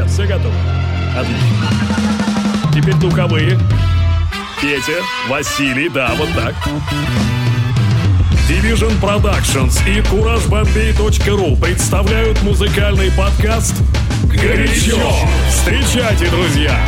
ребят, все готовы? Отлично. Теперь духовые. Петя, Василий, да, вот так. Division Productions и CourageBombay.ru представляют музыкальный подкаст «Горячо». Встречайте, друзья!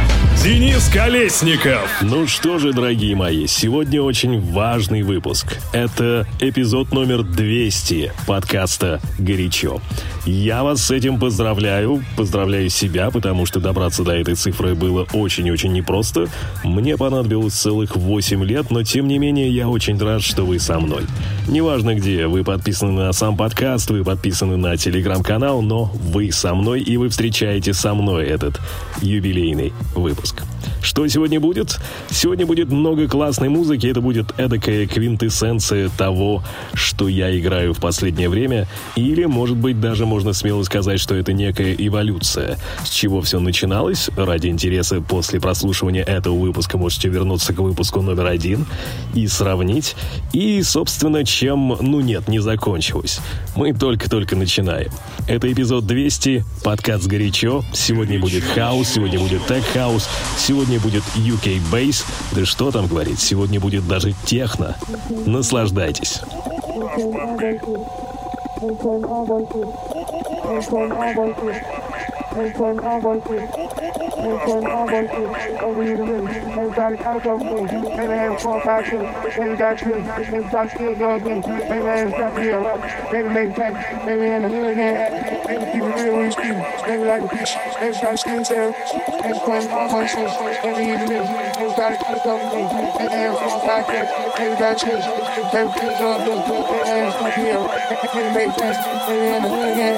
Денис Колесников. Ну что же, дорогие мои, сегодня очень важный выпуск. Это эпизод номер 200 подкаста «Горячо». Я вас с этим поздравляю, поздравляю себя, потому что добраться до этой цифры было очень-очень непросто. Мне понадобилось целых 8 лет, но тем не менее я очень рад, что вы со мной. Неважно где, вы подписаны на сам подкаст, вы подписаны на телеграм-канал, но вы со мной и вы встречаете со мной этот юбилейный выпуск. Что сегодня будет? Сегодня будет много классной музыки, это будет эдакая квинтэссенция того, что я играю в последнее время, или, может быть, даже можно смело сказать, что это некая эволюция. С чего все начиналось? Ради интереса после прослушивания этого выпуска можете вернуться к выпуску номер один и сравнить. И, собственно, чем, ну нет, не закончилось. Мы только-только начинаем. Это эпизод 200, подкаст «Горячо». Сегодня будет хаос, сегодня будет тег-хаус, сегодня будет UK Bass. Да что там говорить, сегодня будет даже техно. Наслаждайтесь. Everything I want to, to make time. Every hand a hooligan. Every keep it real with you. Every like a bitch. Every got skin cell. Every point I want to, over you to live. Everybody out of me. Every hand for passion. Every got you. Every keep it real with you. Every man's got me up. Every make time. Every hand a hooligan.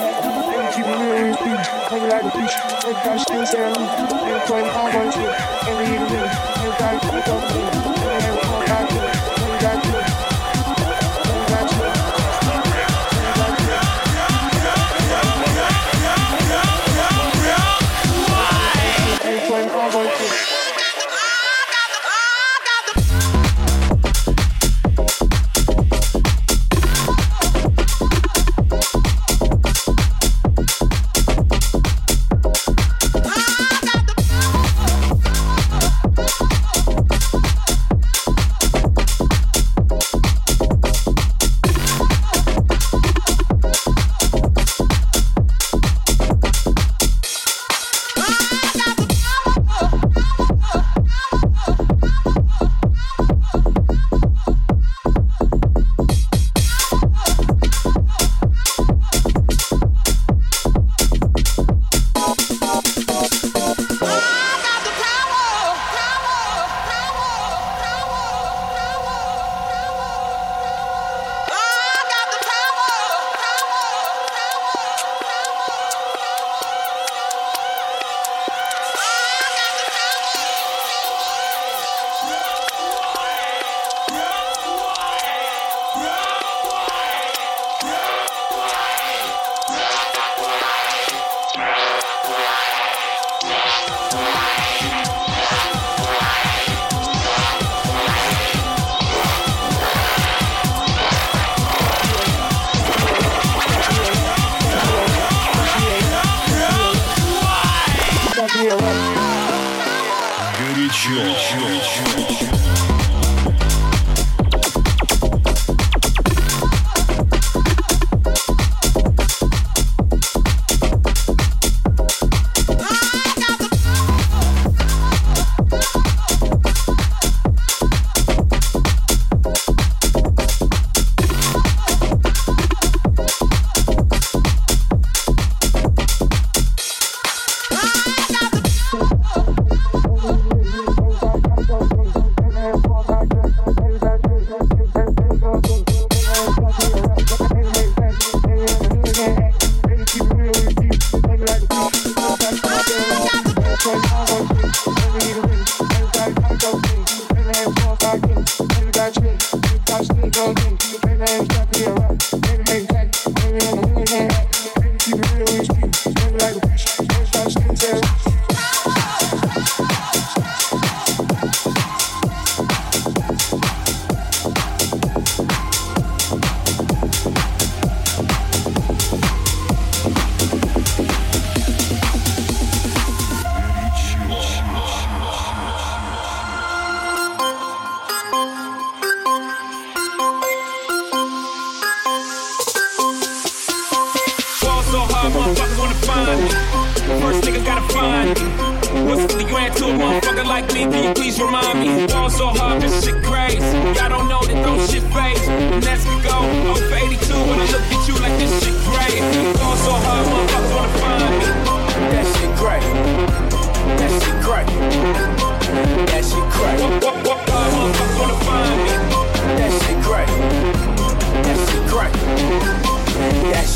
Every keep it real you. Every like a bitch. Every got cell. And when I want you, and do, you got through, and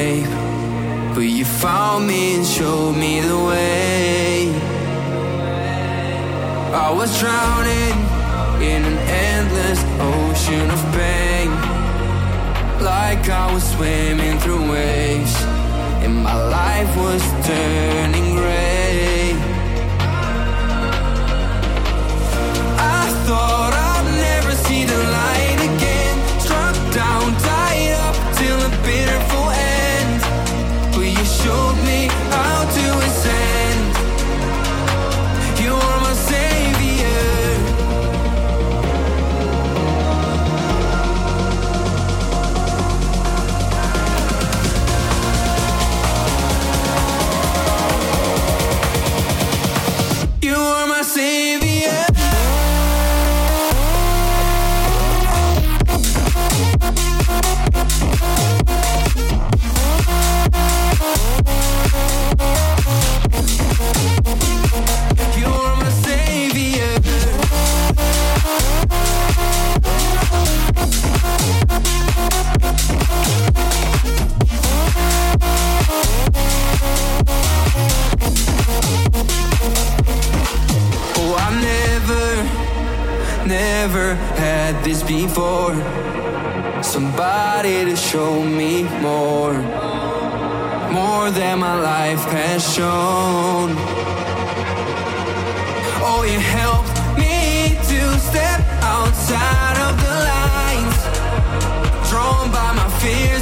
escape. But you found me and showed me the way. I was drowning in an endless ocean of pain. Like I was swimming through waves, and my life was turning gray. had this before. Somebody to show me more. More than my life has shown. Oh, you helped me to step outside of the lines. Drawn by my fears.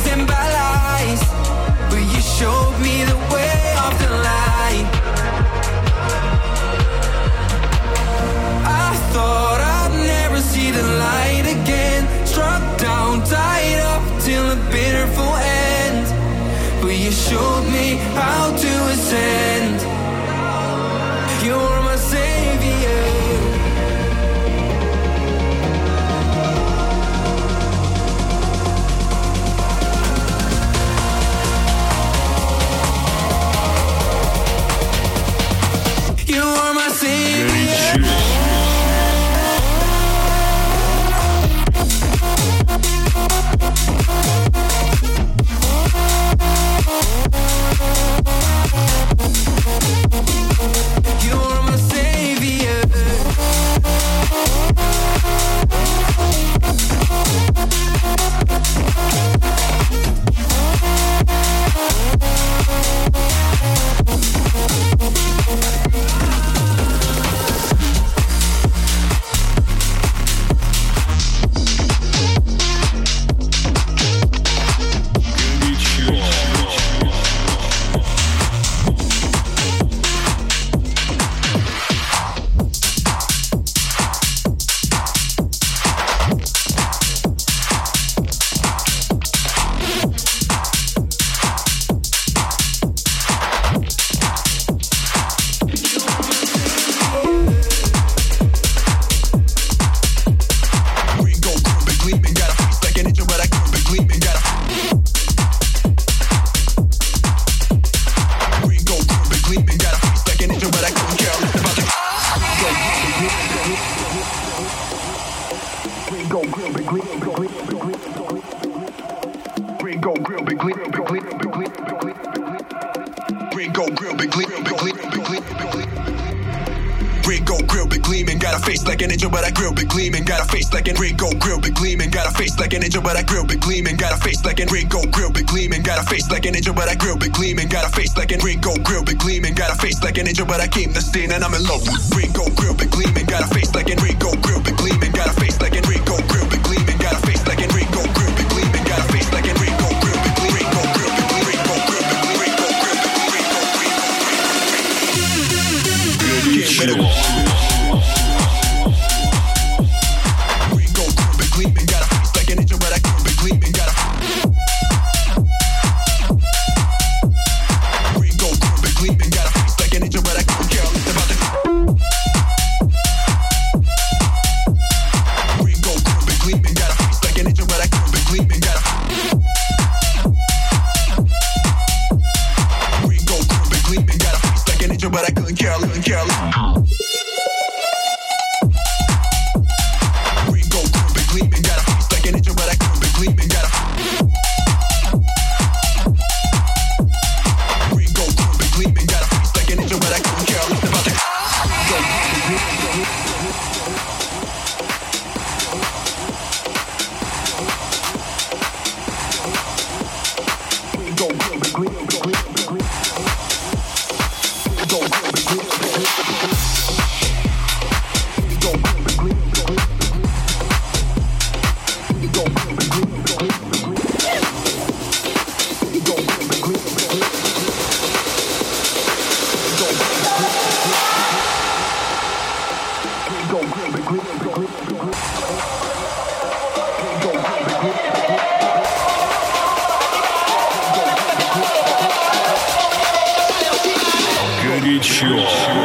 Show.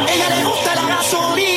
Ella le gusta la gasolina.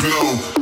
glow.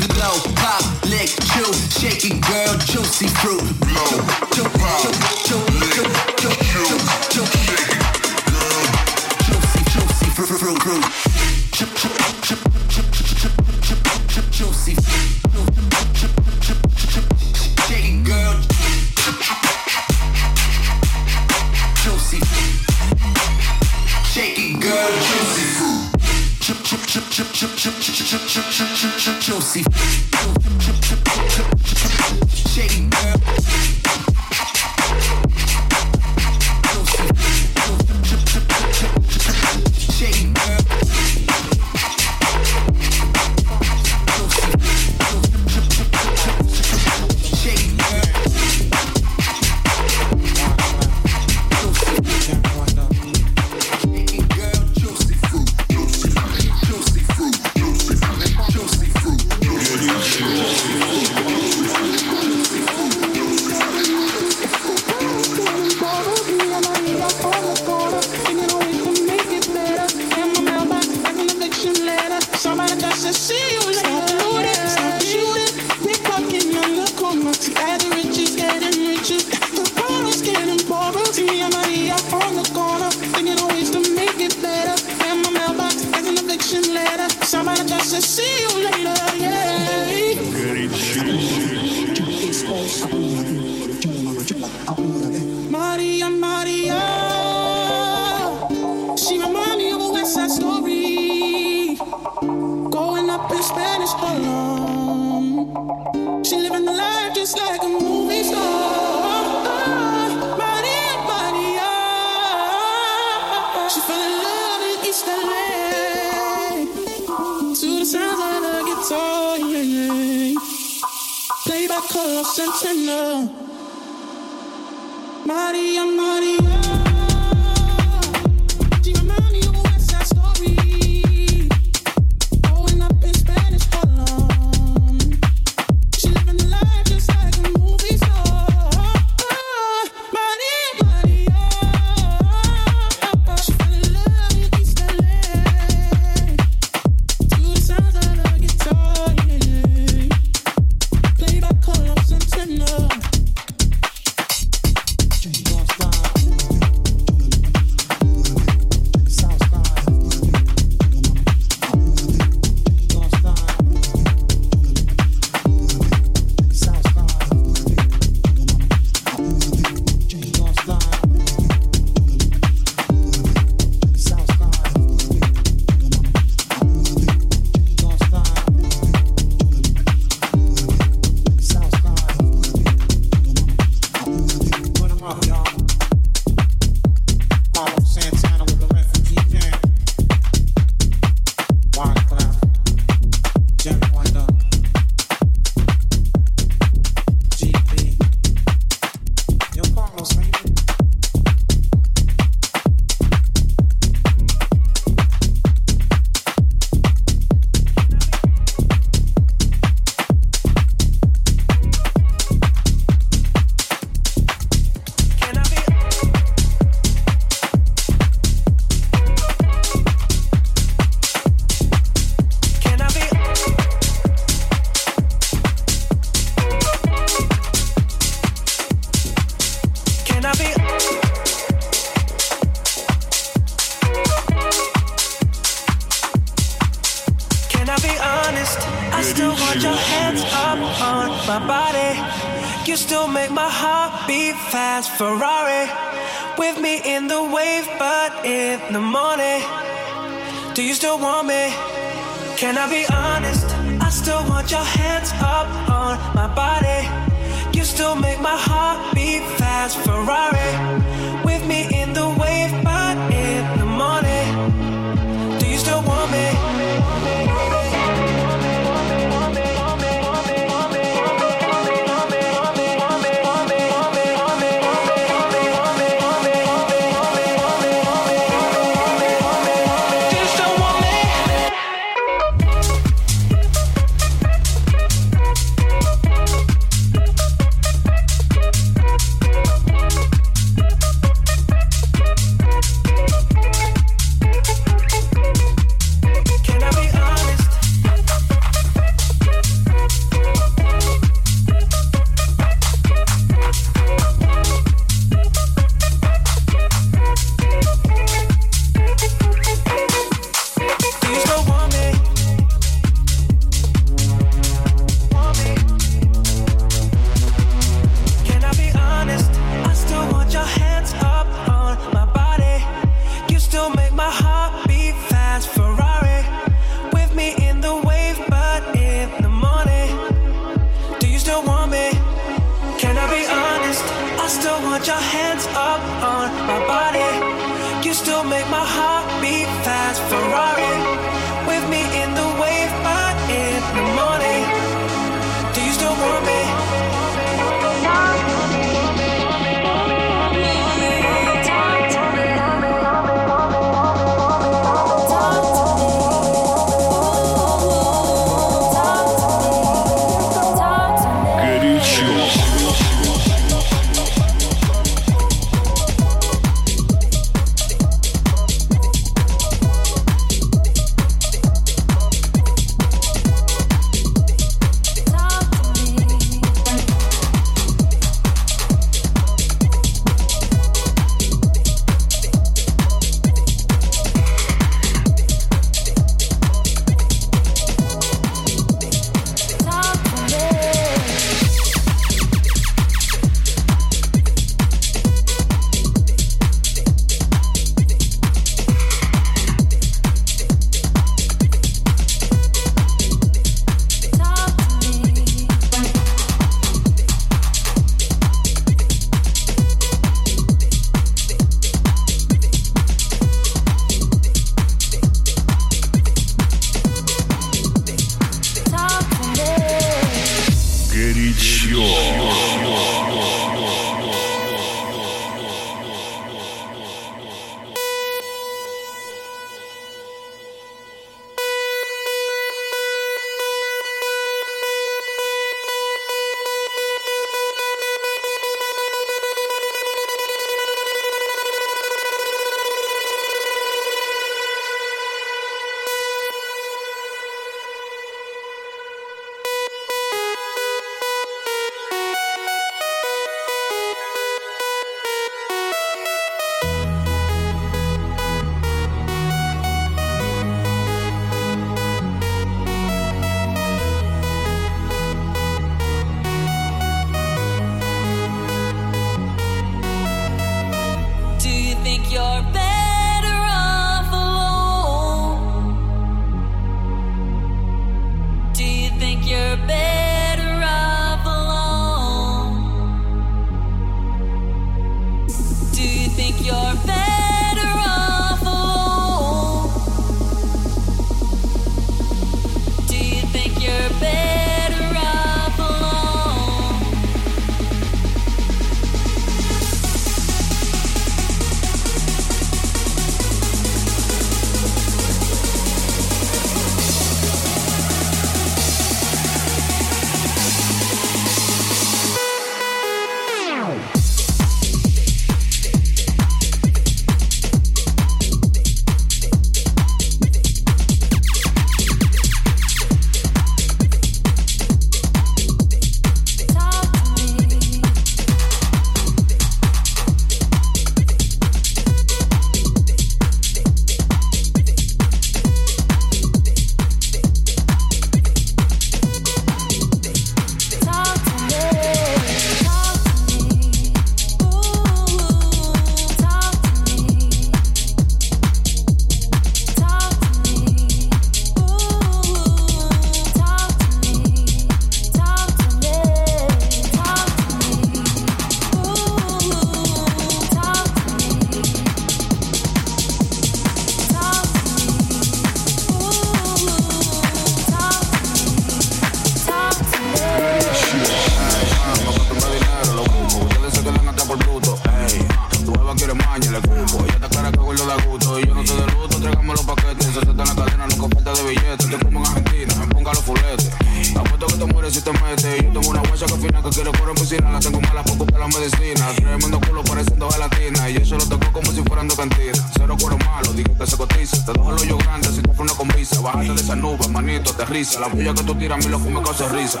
tuya que tú tiras, a mí lo que me causa risa.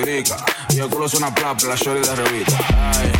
pirica. Y el culo es una plapla, la shorty de revista. Ay.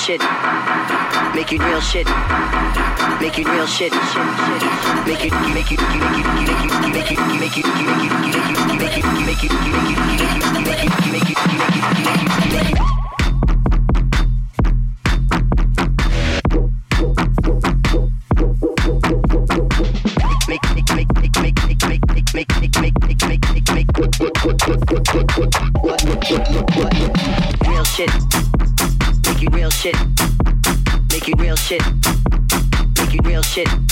Shit. Make you real shit. Make you real shit. Make shit. Make it make it make it make it make it make it make it make it make it make it make it make it make it make it make it shit.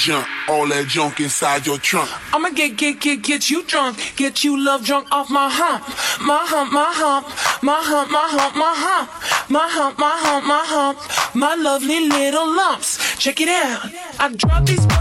junk, all that junk inside your trunk. I'ma get, get, get, get you drunk, get you love drunk off my hump, my hump, my hump, my hump, my hump, my hump, my hump, my hump, my hump, my lovely little lumps. Check it out, I drop these.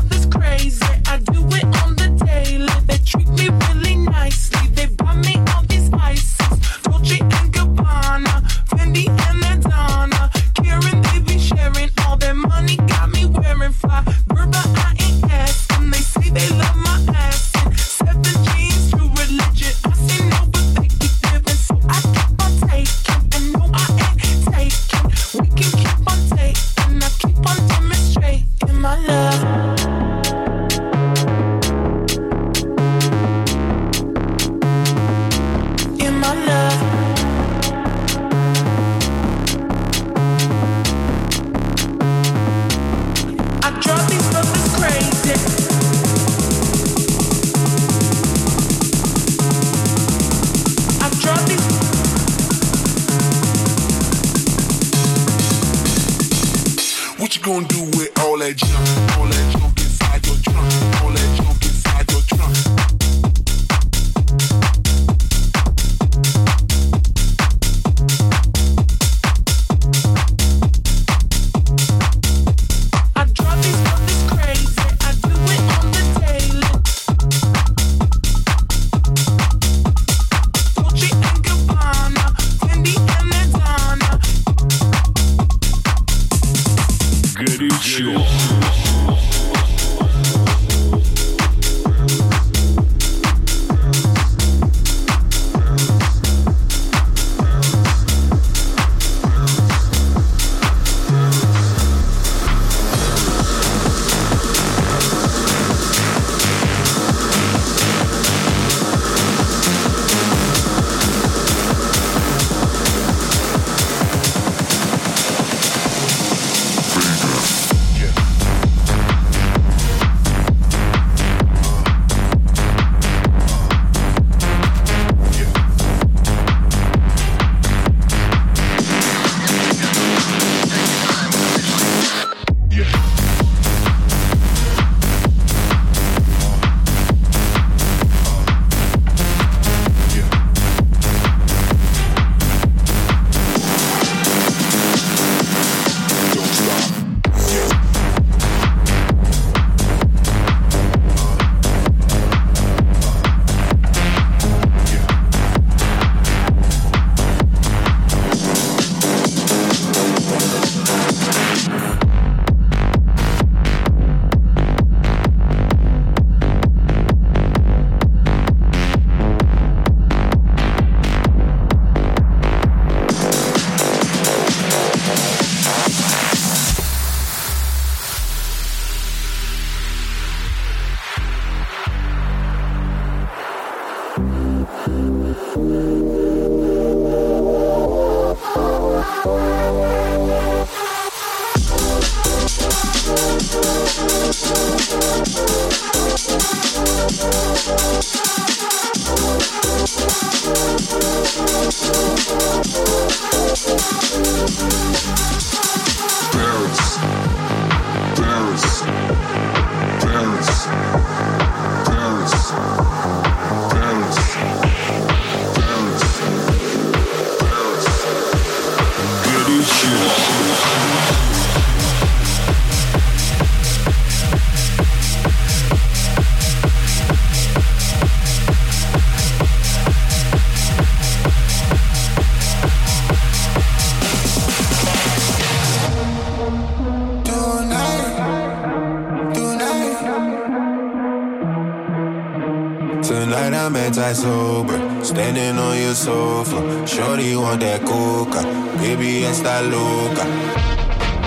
I sober. Standing on your sofa. Shorty want that coca. Baby, I loca.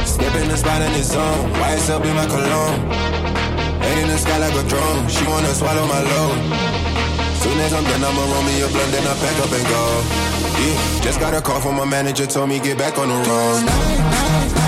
looking. in the spot in the zone. Wise up in my cologne. Head in the sky like a drone. She wanna swallow my load. Soon as I'm done, I'ma roll me a blunt, then I pack up and go. Yeah, just got a call from my manager, told me get back on the road.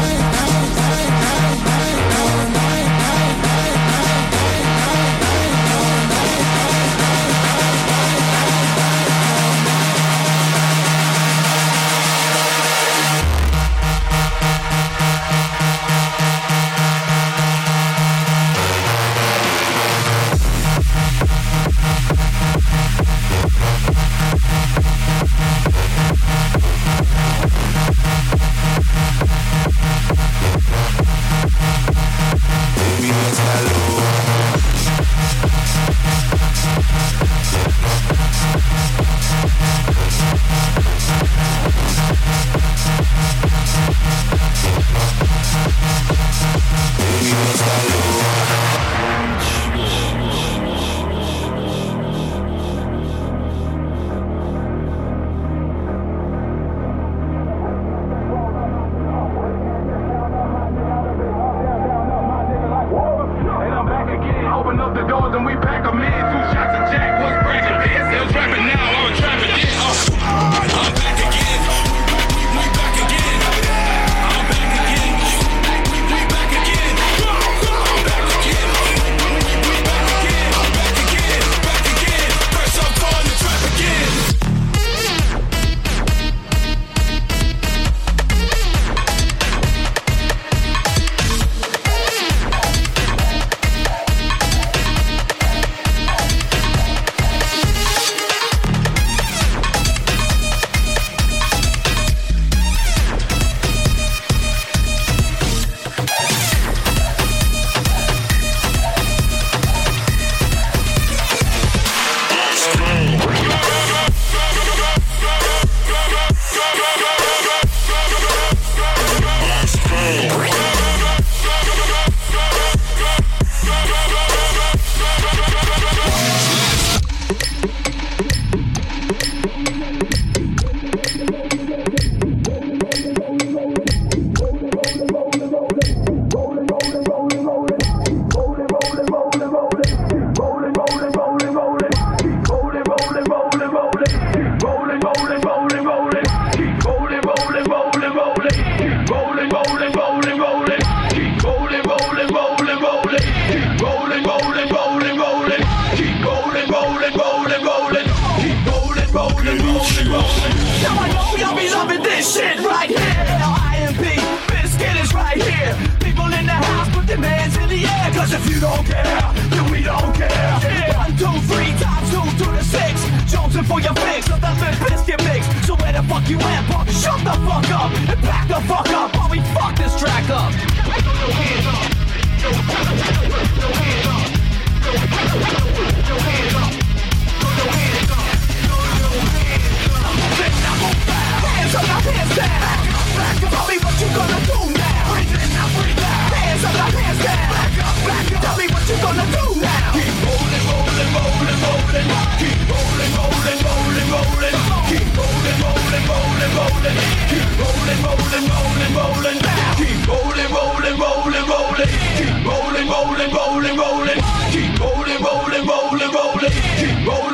rolling, rolling, rolling. Keep rolling, rolling, rolling, rolling. Keep rolling, rolling, rolling, rolling. Keep rolling, rolling, rolling, rolling. Keep rolling.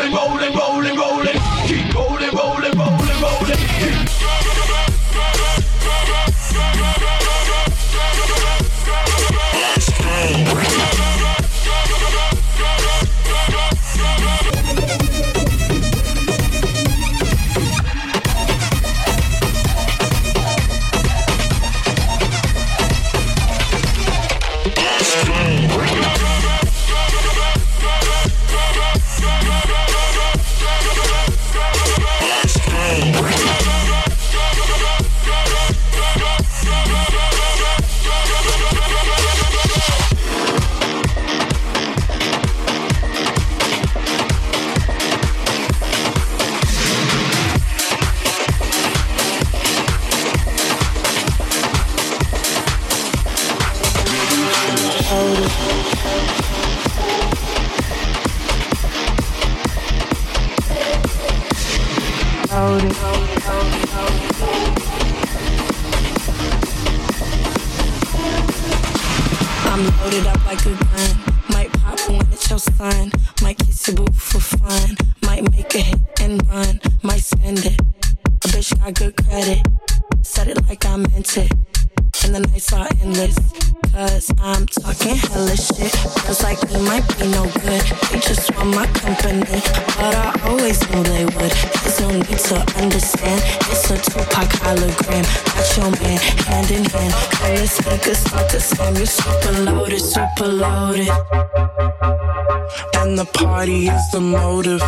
party is the motive.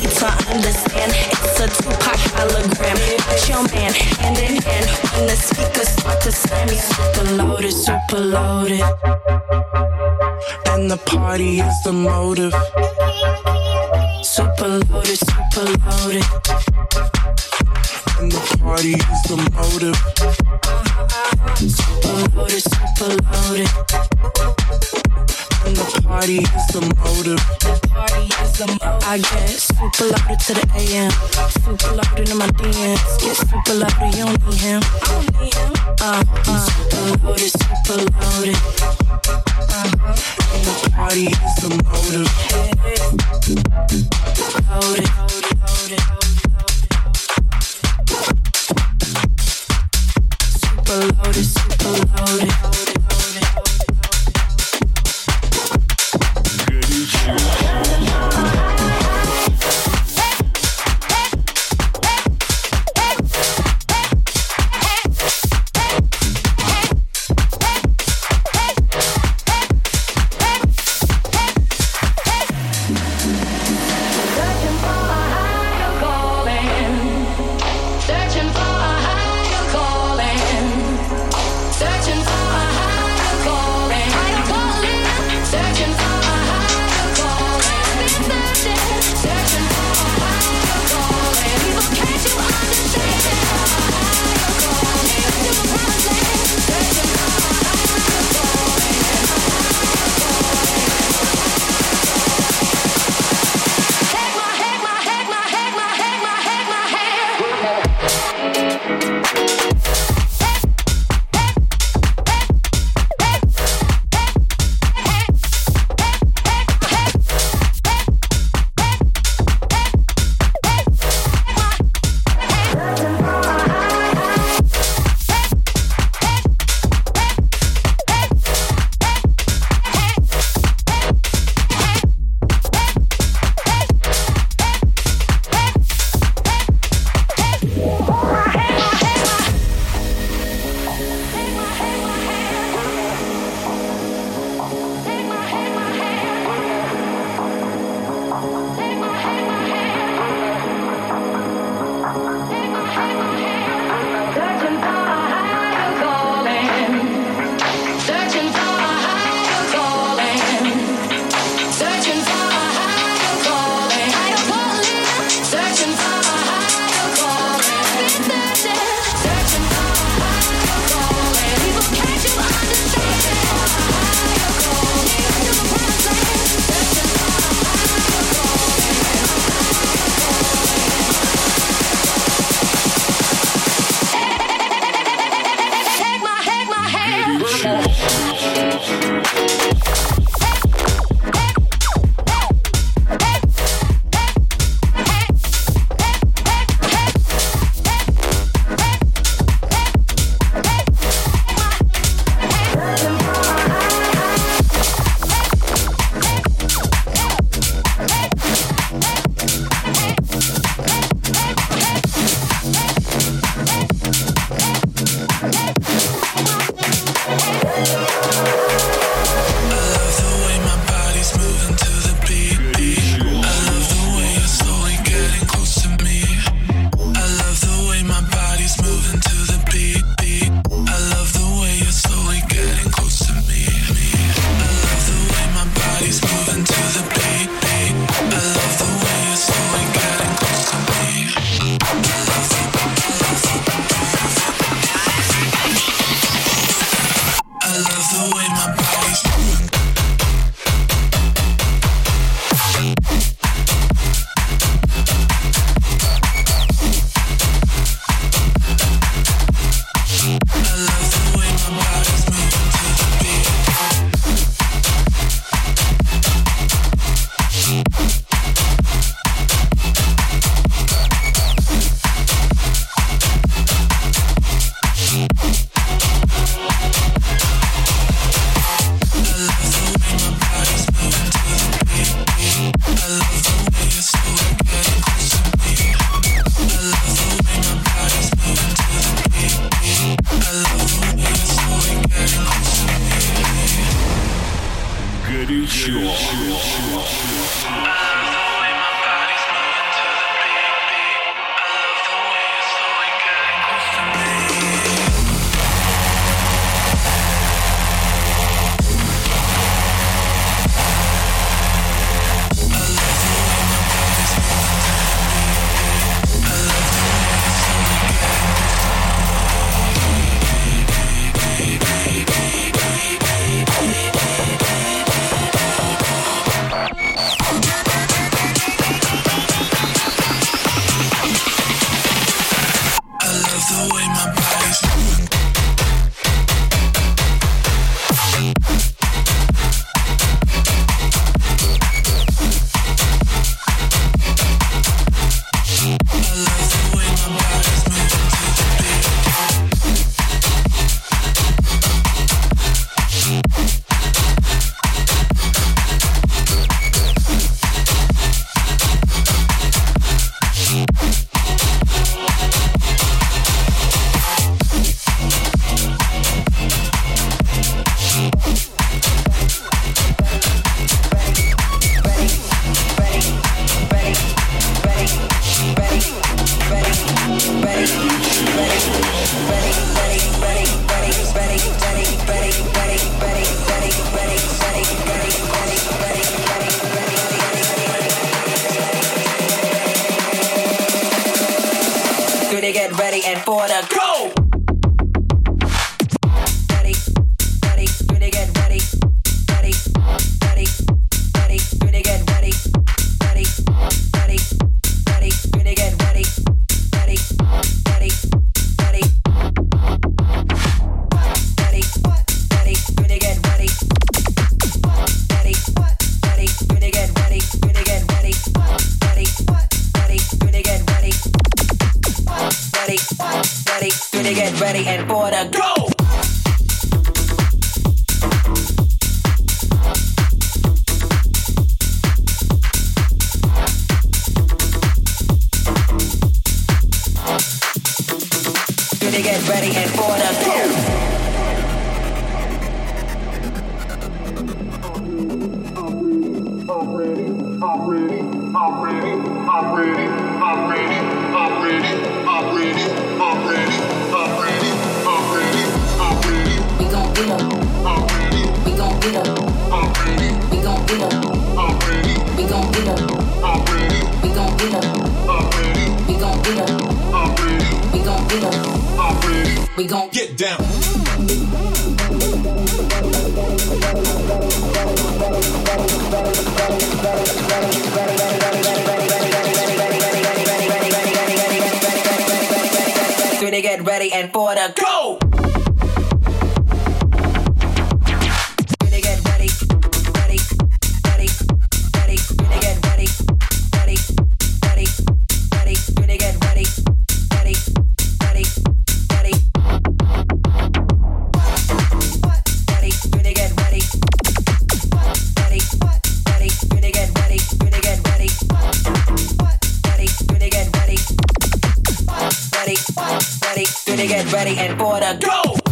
need to understand it's a two-part hologram. Watch your man hand in hand when the speakers start to slam. He's super loaded, super loaded, and the party is the motive. Super loaded, super loaded, and the party is the motive. Super loaded, super loaded party is the motive. The party is the motive. I get super loaded to the AM. Super loaded in my DMs. Get super loaded, you don't need him. I don't need him. Uh, uh, super loaded, super loaded. Uh-huh. The party is the motive. Loaded, loaded, loaded. Super loaded, super loaded. Get ready and for the go?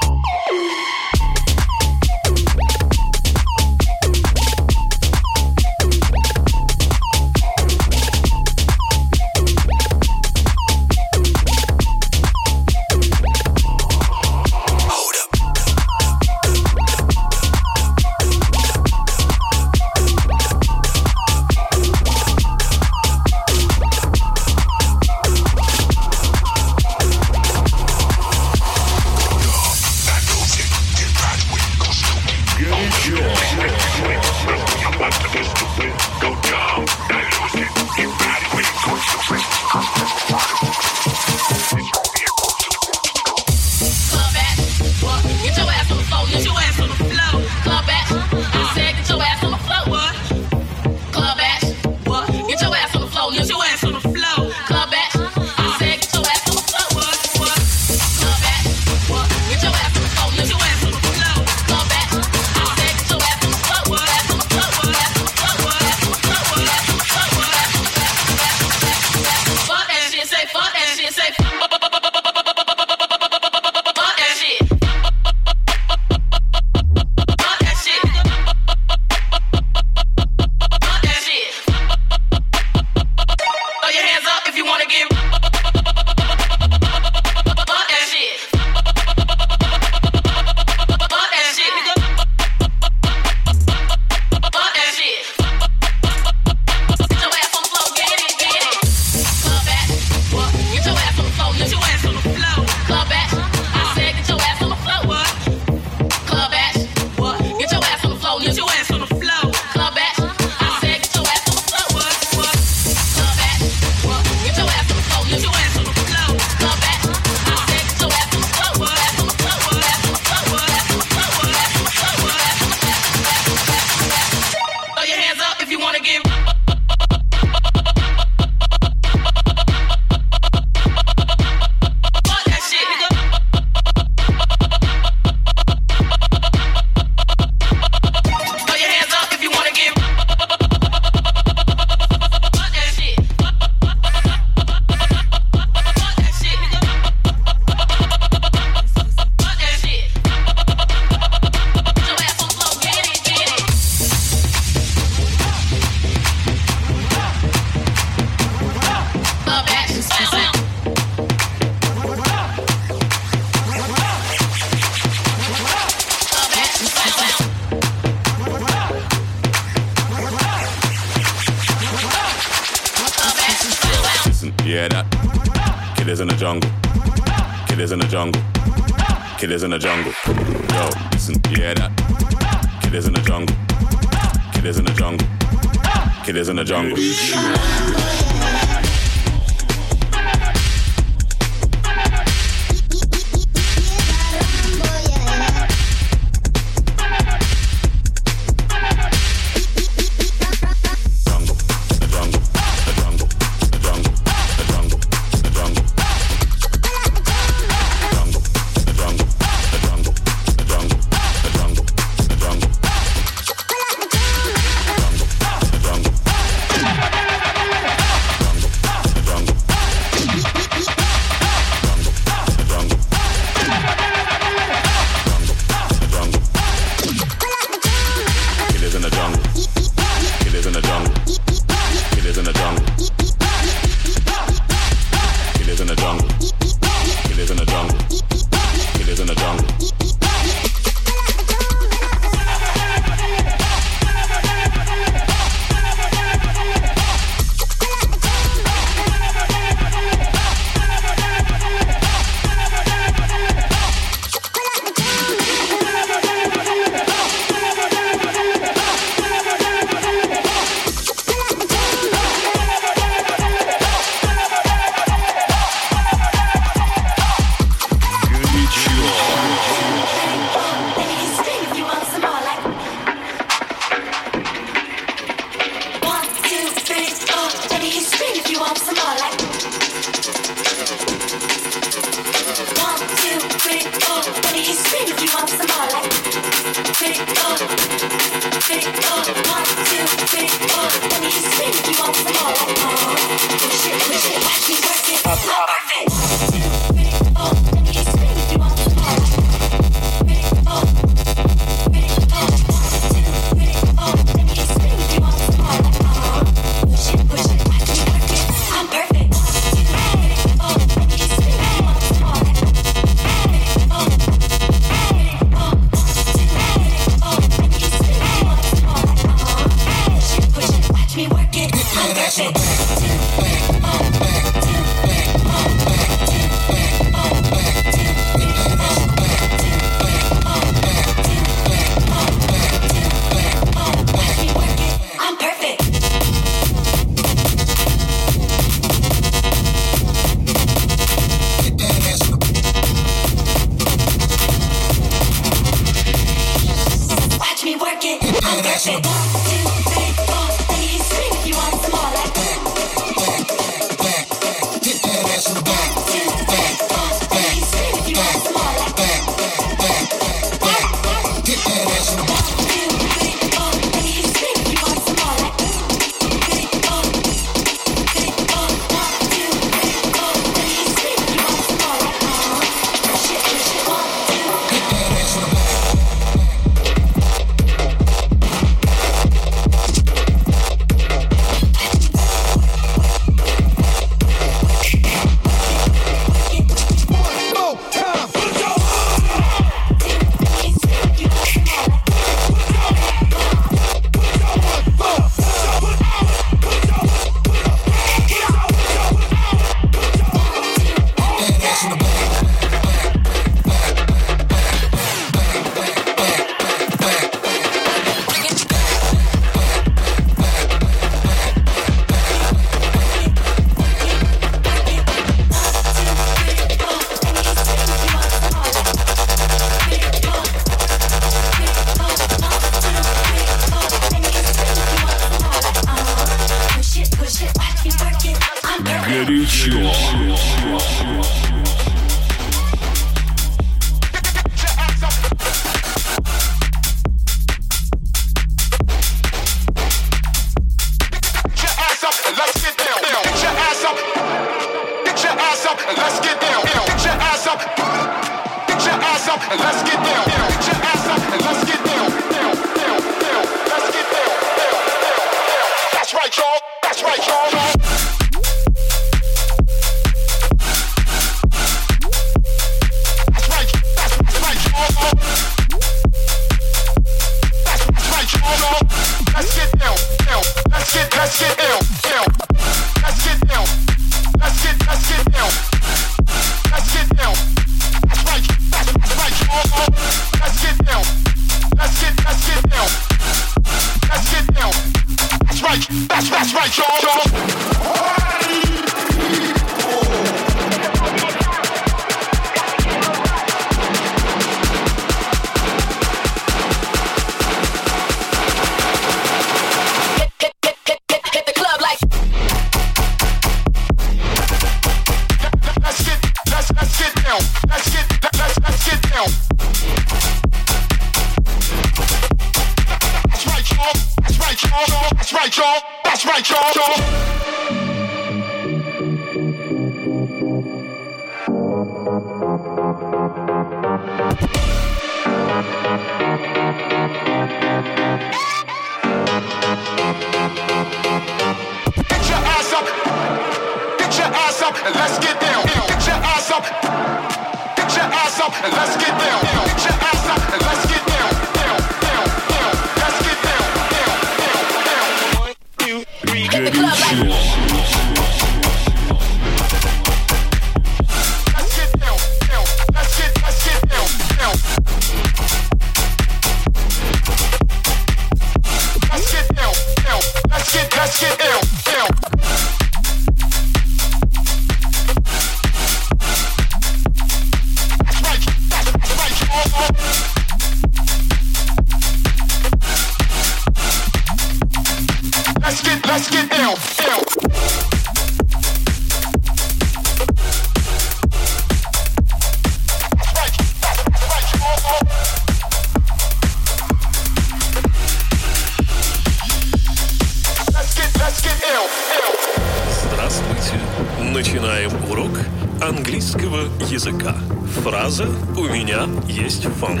начинаем урок английского языка. Фраза «У меня есть фонг».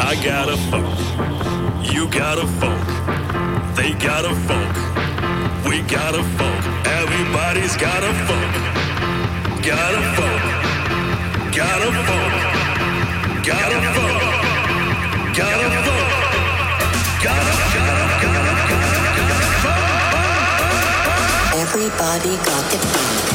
I got a funk. You got a funk. They got a funk. We got a funk. Everybody's got a funk. Got a funk. Got a funk. Got a funk. Got a funk. Got a funk. Got a funk. Everybody got the beat.